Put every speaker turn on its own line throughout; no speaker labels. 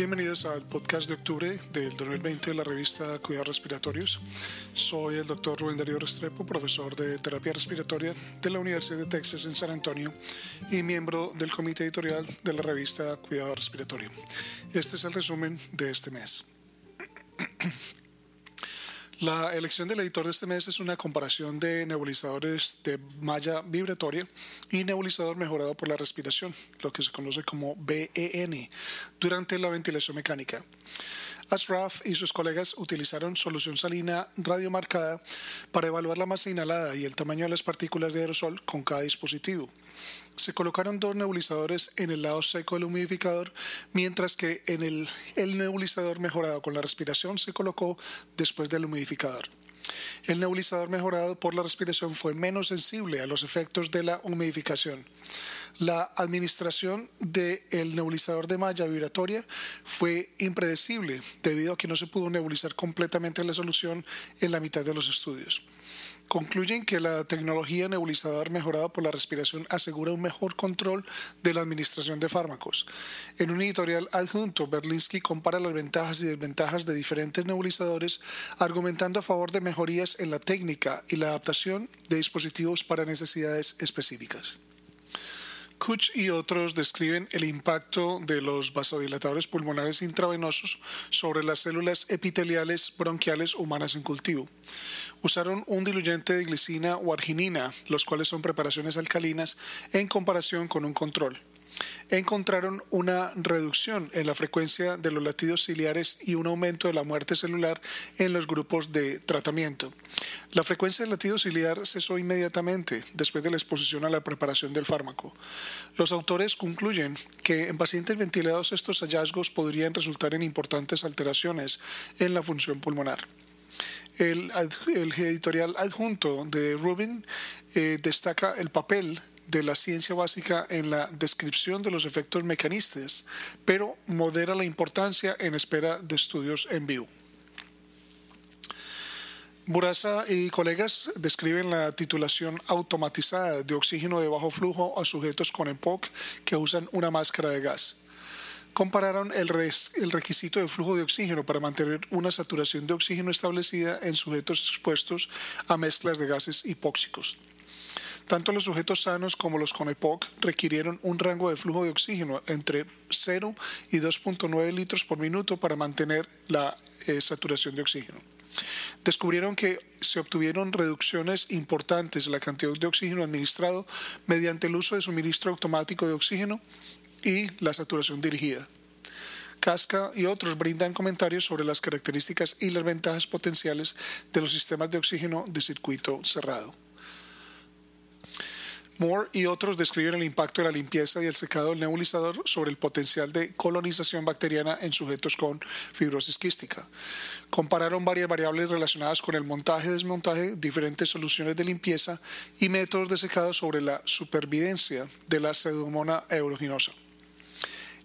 Bienvenidos al podcast de octubre del 2020 de la revista Cuidados Respiratorios. Soy el doctor Rubén Darío Restrepo, profesor de terapia respiratoria de la Universidad de Texas en San Antonio y miembro del comité editorial de la revista Cuidado Respiratorio. Este es el resumen de este mes. La elección del editor de este mes es una comparación de nebulizadores de malla vibratoria y nebulizador mejorado por la respiración, lo que se conoce como BEN, durante la ventilación mecánica. Ashraf y sus colegas utilizaron solución salina radiomarcada para evaluar la masa inhalada y el tamaño de las partículas de aerosol con cada dispositivo. Se colocaron dos nebulizadores en el lado seco del humidificador, mientras que en el, nebulizador mejorado con la respiración se colocó después del humidificador. El nebulizador mejorado por la respiración fue menos sensible a los efectos de la humidificación. La administración del nebulizador de malla vibratoria fue impredecible debido a que no se pudo nebulizar completamente la solución en la mitad de los estudios concluyen que la tecnología nebulizador mejorada por la respiración asegura un mejor control de la administración de fármacos. En un editorial adjunto, Berlinsky compara las ventajas y desventajas de diferentes nebulizadores, argumentando a favor de mejorías en la técnica y la adaptación de dispositivos para necesidades específicas. Kuch y otros describen el impacto de los vasodilatadores pulmonares intravenosos sobre las células epiteliales bronquiales humanas en cultivo. Usaron un diluyente de glicina o arginina, los cuales son preparaciones alcalinas, en comparación con un control encontraron una reducción en la frecuencia de los latidos ciliares y un aumento de la muerte celular en los grupos de tratamiento. La frecuencia del latido ciliar cesó inmediatamente después de la exposición a la preparación del fármaco. Los autores concluyen que en pacientes ventilados estos hallazgos podrían resultar en importantes alteraciones en la función pulmonar. El, editorial adjunto de Rubin eh, destaca el papel de la ciencia básica en la descripción de los efectos mecanistas, pero modera la importancia en espera de estudios en vivo. Burasa y colegas describen la titulación automatizada de oxígeno de bajo flujo a sujetos con EPOC que usan una máscara de gas. Compararon el, el, requisito de flujo de oxígeno para mantener una saturación de oxígeno establecida en sujetos expuestos a mezclas de gases hipóxicos. Tanto los sujetos sanos como los con EPOC requirieron un rango de flujo de oxígeno entre 0 y 2.9 litros por minuto para mantener la eh, saturación de oxígeno. Descubrieron que se obtuvieron reducciones importantes en la cantidad de oxígeno administrado mediante el uso de suministro automático de oxígeno y la saturación dirigida. Casca y otros brindan comentarios sobre las características y las ventajas potenciales de los sistemas de oxígeno de circuito cerrado. Moore y otros describen el impacto de la limpieza y el secado del nebulizador sobre el potencial de colonización bacteriana en sujetos con fibrosis quística. Compararon varias variables relacionadas con el montaje y desmontaje, diferentes soluciones de limpieza y métodos de secado sobre la supervivencia de la pseudomonas aeruginosa.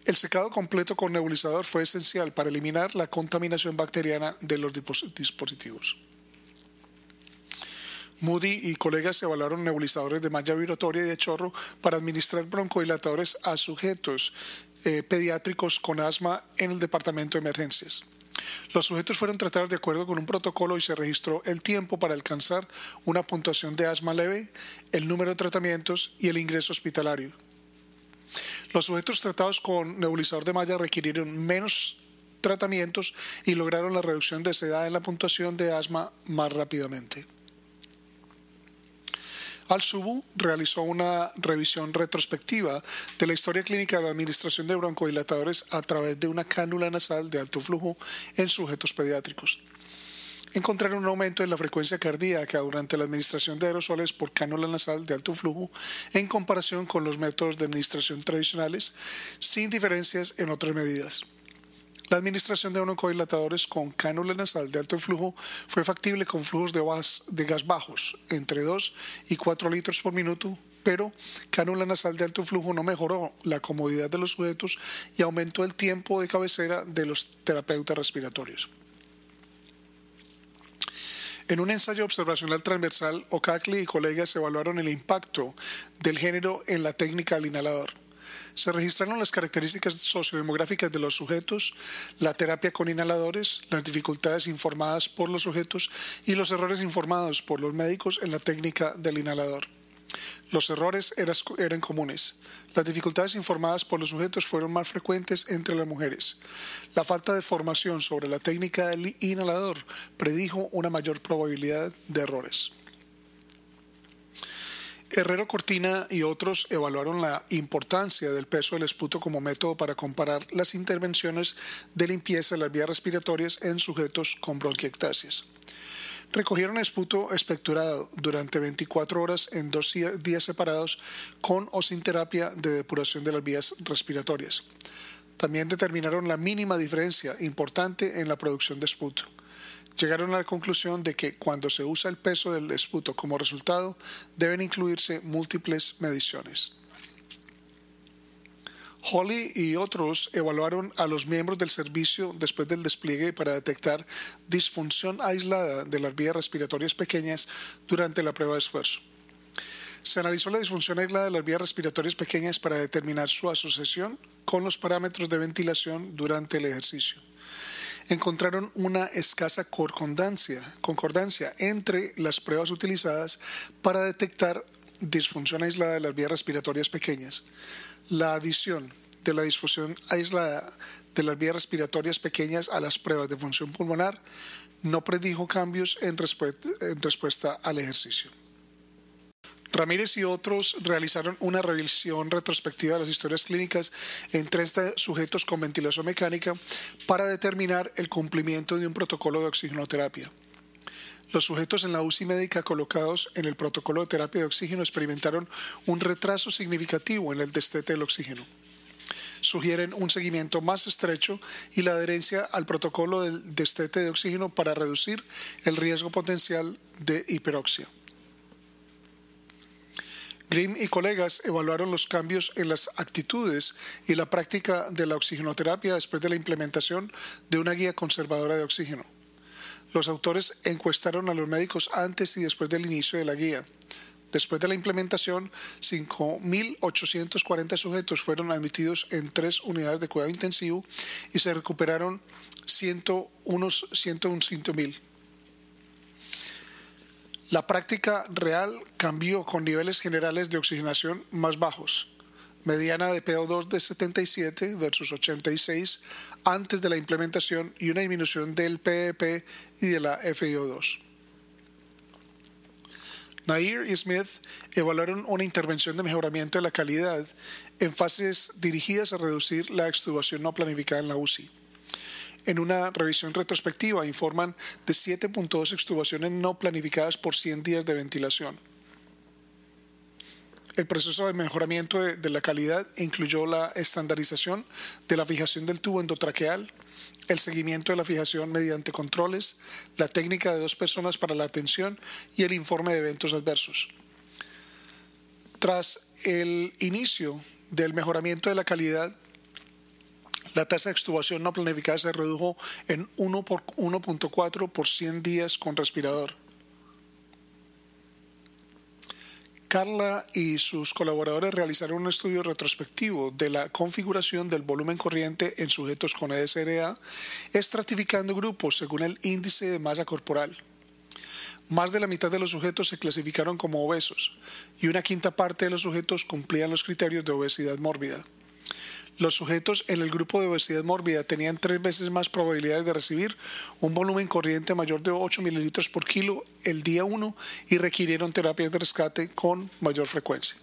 El secado completo con nebulizador fue esencial para eliminar la contaminación bacteriana de los dispositivos. Moody y colegas evaluaron nebulizadores de malla vibratoria y de chorro para administrar broncodilatadores a sujetos eh, pediátricos con asma en el departamento de emergencias. Los sujetos fueron tratados de acuerdo con un protocolo y se registró el tiempo para alcanzar una puntuación de asma leve, el número de tratamientos y el ingreso hospitalario. Los sujetos tratados con nebulizador de malla requirieron menos tratamientos y lograron la reducción de esa edad en la puntuación de asma más rápidamente. Al-Subu realizó una revisión retrospectiva de la historia clínica de la administración de broncodilatadores a través de una cánula nasal de alto flujo en sujetos pediátricos. Encontraron un aumento en la frecuencia cardíaca durante la administración de aerosoles por cánula nasal de alto flujo en comparación con los métodos de administración tradicionales, sin diferencias en otras medidas. La administración de broncodilatadores con cánula nasal de alto flujo fue factible con flujos de gas, de gas bajos, entre 2 y 4 litros por minuto, pero cánula nasal de alto flujo no mejoró la comodidad de los sujetos y aumentó el tiempo de cabecera de los terapeutas respiratorios. En un ensayo observacional transversal, O'Cackley y colegas evaluaron el impacto del género en la técnica del inhalador. Se registraron las características sociodemográficas de los sujetos, la terapia con inhaladores, las dificultades informadas por los sujetos y los errores informados por los médicos en la técnica del inhalador. Los errores eran comunes. Las dificultades informadas por los sujetos fueron más frecuentes entre las mujeres. La falta de formación sobre la técnica del inhalador predijo una mayor probabilidad de errores. Herrero Cortina y otros evaluaron la importancia del peso del esputo como método para comparar las intervenciones de limpieza de las vías respiratorias en sujetos con bronquiectasias. Recogieron esputo espectorado durante 24 horas en dos días separados con o sin terapia de depuración de las vías respiratorias. También determinaron la mínima diferencia importante en la producción de esputo llegaron a la conclusión de que cuando se usa el peso del esputo como resultado, deben incluirse múltiples mediciones. Holly y otros evaluaron a los miembros del servicio después del despliegue para detectar disfunción aislada de las vías respiratorias pequeñas durante la prueba de esfuerzo. Se analizó la disfunción aislada de las vías respiratorias pequeñas para determinar su asociación con los parámetros de ventilación durante el ejercicio encontraron una escasa concordancia, entre las pruebas utilizadas para detectar disfunción aislada de las vías respiratorias pequeñas. La adición de la disfunción aislada de las vías respiratorias pequeñas a las pruebas de función pulmonar no predijo cambios en respuesta al ejercicio. Ramírez y otros realizaron una revisión retrospectiva de las historias clínicas en 30 sujetos con ventilación mecánica para determinar el cumplimiento de un protocolo de oxigenoterapia. Los sujetos en la UCI médica colocados en el protocolo de terapia de oxígeno experimentaron un retraso significativo en el destete del oxígeno. Sugieren un seguimiento más estrecho y la adherencia al protocolo del destete de oxígeno para reducir el riesgo potencial de hiperoxia. Grimm y colegas evaluaron los cambios en las actitudes y la práctica de la oxigenoterapia después de la implementación de una guía conservadora de oxígeno. Los autores encuestaron a los médicos antes y después del inicio de la guía. Después de la implementación, 5.840 sujetos fueron admitidos en tres unidades de cuidado intensivo y se recuperaron 101, 101.000. La práctica real cambió con niveles generales de oxigenación más bajos, mediana de PO2 de 77 versus 86 antes de la implementación y una disminución del PEP e y de la FiO2. Nair y Smith evaluaron una intervención de mejoramiento de la calidad en fases dirigidas a reducir la extubación no planificada en la UCI en una revisión retrospectiva informan de 7.2 extubaciones no planificadas por 100 días de ventilación. El proceso de mejoramiento de, la calidad incluyó la estandarización de la fijación del tubo endotraqueal, el seguimiento de la fijación mediante controles, la técnica de dos personas para la atención y el informe de eventos adversos. Tras el inicio del mejoramiento de la calidad, la tasa de extubación no planificada se redujo en 1.4 por 100 días con respirador. Carla y sus colaboradores realizaron un estudio retrospectivo de la configuración del volumen corriente en sujetos con ESRA, estratificando grupos según el índice de masa corporal. Más de la mitad de los sujetos se clasificaron como obesos y una quinta parte de los sujetos cumplían los criterios de obesidad mórbida. Los sujetos en el grupo de obesidad mórbida tenían tres veces más probabilidades de recibir un volumen corriente mayor de 8 mililitros por kilo el día 1 y requirieron terapias de rescate con mayor frecuencia.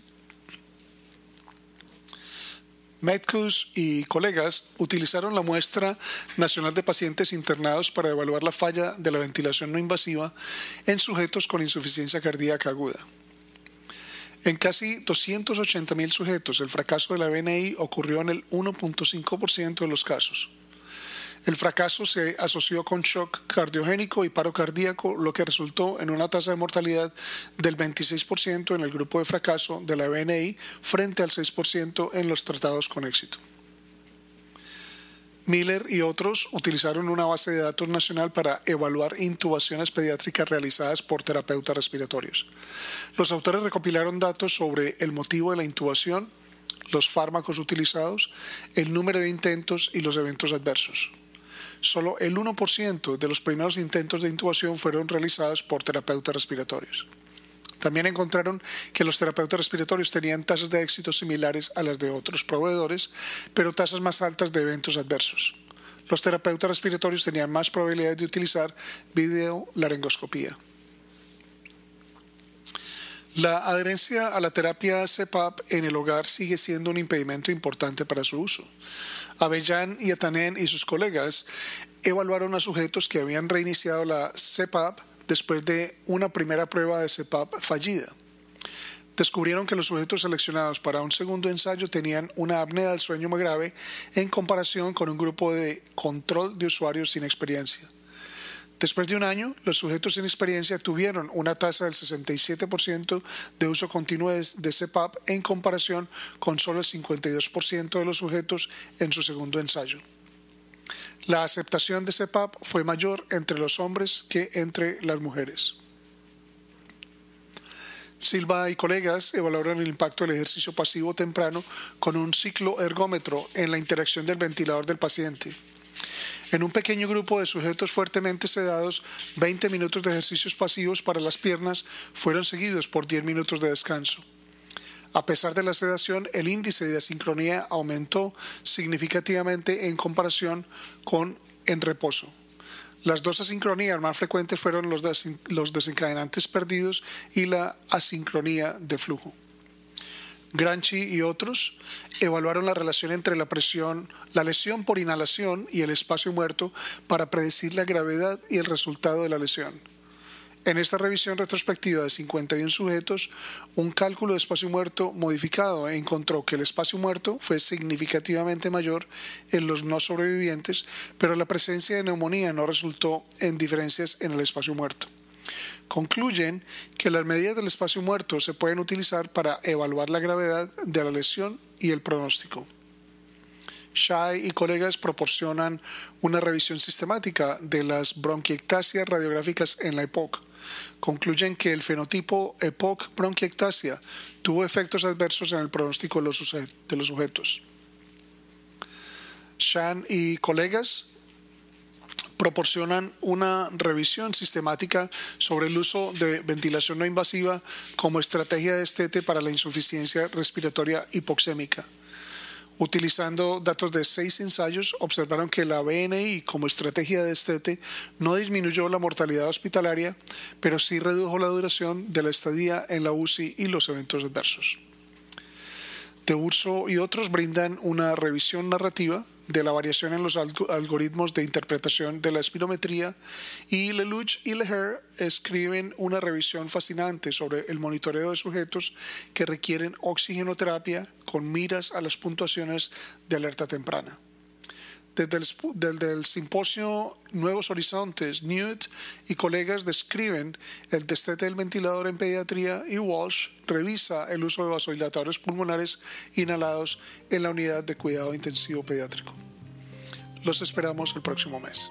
Medcus y colegas utilizaron la muestra nacional de pacientes internados para evaluar la falla de la ventilación no invasiva en sujetos con insuficiencia cardíaca aguda. En casi 280.000 sujetos, el fracaso de la BNI ocurrió en el 1.5% de los casos. El fracaso se asoció con shock cardiogénico y paro cardíaco, lo que resultó en una tasa de mortalidad del 26% en el grupo de fracaso de la BNI frente al 6% en los tratados con éxito. Miller y otros utilizaron una base de datos nacional para evaluar intubaciones pediátricas realizadas por terapeutas respiratorios. Los autores recopilaron datos sobre el motivo de la intubación, los fármacos utilizados, el número de intentos y los eventos adversos. Solo el 1% de los primeros intentos de intubación fueron realizados por terapeutas respiratorios. También encontraron que los terapeutas respiratorios tenían tasas de éxito similares a las de otros proveedores, pero tasas más altas de eventos adversos. Los terapeutas respiratorios tenían más probabilidad de utilizar videolaringoscopía. La adherencia a la terapia CPAP en el hogar sigue siendo un impedimento importante para su uso. Avellan y Atanen y sus colegas evaluaron a sujetos que habían reiniciado la CPAP después de una primera prueba de CPAP fallida. Descubrieron que los sujetos seleccionados para un segundo ensayo tenían una apnea del sueño más grave en comparación con un grupo de control de usuarios sin experiencia. Después de un año, los sujetos sin experiencia tuvieron una tasa del 67% de uso continuo de CPAP en comparación con solo el 52% de los sujetos en su segundo ensayo. La aceptación de CPAP fue mayor entre los hombres que entre las mujeres. Silva y colegas evaluaron el impacto del ejercicio pasivo temprano con un ciclo ergómetro en la interacción del ventilador del paciente. En un pequeño grupo de sujetos fuertemente sedados, 20 minutos de ejercicios pasivos para las piernas fueron seguidos por 10 minutos de descanso. A pesar de la sedación, el índice de asincronía aumentó significativamente en comparación con en reposo. Las dos asincronías más frecuentes fueron los, desencadenantes perdidos y la asincronía de flujo. Granchi y otros evaluaron la relación entre la presión, la lesión por inhalación y el espacio muerto para predecir la gravedad y el resultado de la lesión. En esta revisión retrospectiva de 51 sujetos, un cálculo de espacio muerto modificado encontró que el espacio muerto fue significativamente mayor en los no sobrevivientes, pero la presencia de neumonía no resultó en diferencias en el espacio muerto concluyen que las medidas del espacio muerto se pueden utilizar para evaluar la gravedad de la lesión y el pronóstico. Shai y colegas proporcionan una revisión sistemática de las bronquiectasias radiográficas en la EPOC. Concluyen que el fenotipo EPOC bronquiectasia tuvo efectos adversos en el pronóstico de los, sujetos. Shan y colegas proporcionan una revisión sistemática sobre el uso de ventilación no invasiva como estrategia de estete para la insuficiencia respiratoria hipoxémica. Utilizando datos de seis ensayos, observaron que la BNI como estrategia de estete no disminuyó la mortalidad hospitalaria, pero sí redujo la duración de la estadía en la UCI y los eventos adversos. De Urso y otros brindan una revisión narrativa de la variación en los algoritmos de interpretación de la espirometría y Lelouch y Leher escriben una revisión fascinante sobre el monitoreo de sujetos que requieren oxigenoterapia con miras a las puntuaciones de alerta temprana. Desde el, simposio Nuevos Horizontes, Newt y colegas describen el destete del ventilador en pediatría y Walsh revisa el uso de vasodilatadores pulmonares inhalados en la unidad de cuidado intensivo pediátrico. Los esperamos el próximo mes.